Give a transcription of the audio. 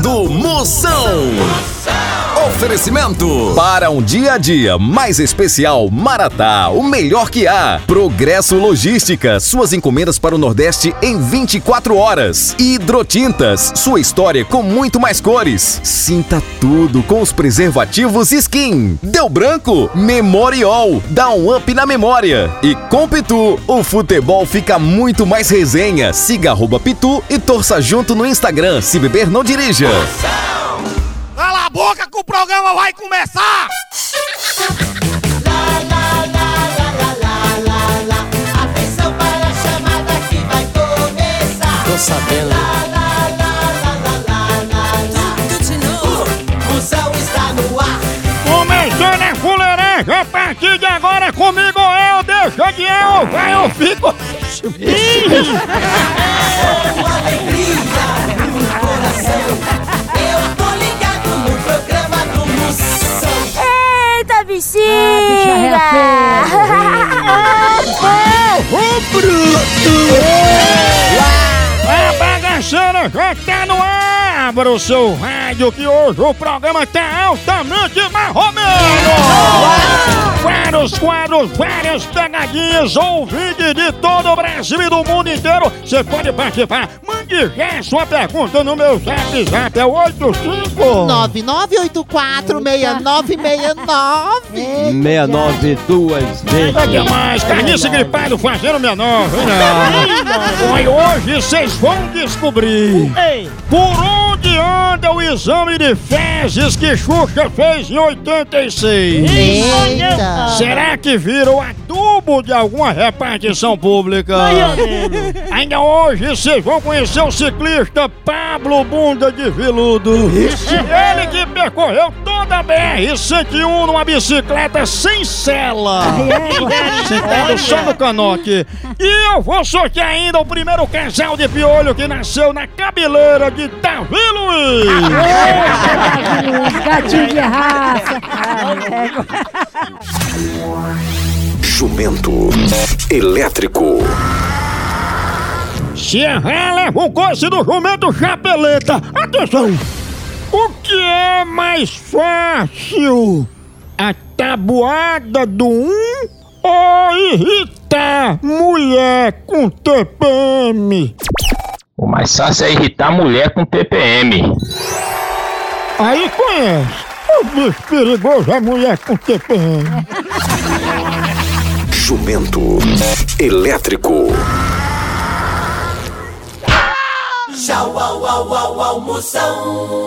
do Moção. Oferecimento para um dia a dia mais especial Maratá, o melhor que há. Progresso Logística, suas encomendas para o Nordeste em 24 horas. Hidrotintas, sua história com muito mais cores. Sinta tudo com os preservativos Skin. Deu branco? Memorial, dá um up na memória. E com Pitu, o futebol fica muito mais resenha. Siga arroba Pitu e torça junto no Instagram. Se beber, não dirija. Boca que o programa vai começar! Atenção para a chamada que vai começar. Tô sabendo. O Moção está no ar. Começando a fuleiragem, a partir de agora comigo eu, deixa de eu, vai eu fico... bagaceira já tá no ar! Abra o seu rádio que hoje o programa tá altamente marromeno! Vários quadros, várias pegadinhas, ouvintes de todo o Brasil e do mundo inteiro. Você pode participar. Mande já sua pergunta no meu zap zap, é 85... 99846969. 69 duas vezes. É demais, carniça gripado fazendo menor. Olha, hoje vocês vão descobrir por onde anda o exame de fezes que Xuxa fez em 86. Eita. Será que virou adubo de alguma repartição pública? Ainda hoje vocês vão conhecer o ciclista Pablo Bunda de Viludo. Ele que percorreu toda a BR-101 numa bicicleta sem sela. Sentado só no canoque. E eu vou sortear ainda o primeiro casal de piolho que nasceu na cabeleira de Davi Luiz. Gatinho de raça! Jumento elétrico. Se errar, leva coice do jumento chapeleta. Atenção! O que é mais fácil? A tabuada do um ou irritar mulher com TPM? O mais fácil é irritar mulher com TPM. Aí conhece. O bicho perigoso é mulher com TPM. Jumento elétrico. Tchau, au, au, au, au, Moção.